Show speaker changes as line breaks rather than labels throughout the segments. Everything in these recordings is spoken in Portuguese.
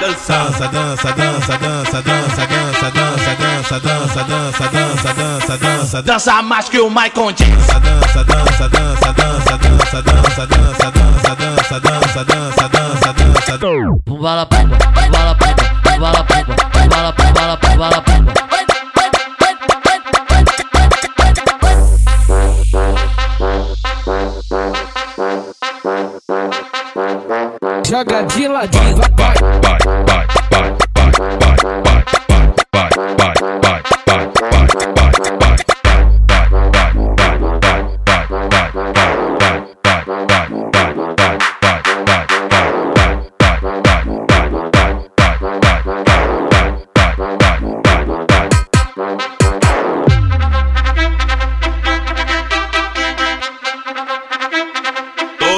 dança, dança, dança, dança, dança, dança, dança, dança, dança, dança, dança, dança, dança,
Dança mais que o Michael Jackson.
dança, dança, dança, dança, dança, dança, dança, dança, dança, dança, dança, dança, dança, dança.
Pumbala pumba, pumbala pumba, pumbala
Joga de ladinho, vai, vai.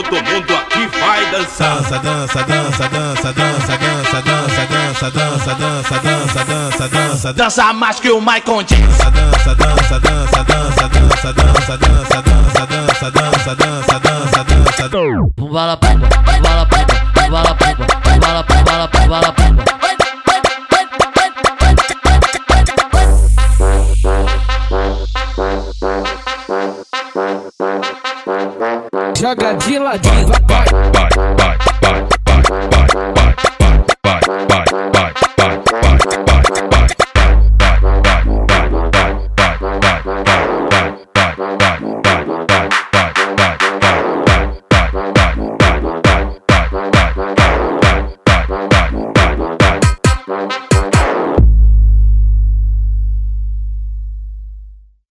Todo mundo aqui vai dançar.
Dança, dança, dança, dança, dança, dança, dança, dança, dança, dança, dança, dança, dança,
Dança mais que o Michael Jackson.
dança, dança, dança, dança, dança, dança, dança, dança, dança, dança, dança, dança, dança, dança.
Pumbala pumba, pumbala pumba, pumbala pumba,
joga de ladinho. Vai, vai, vai, vai.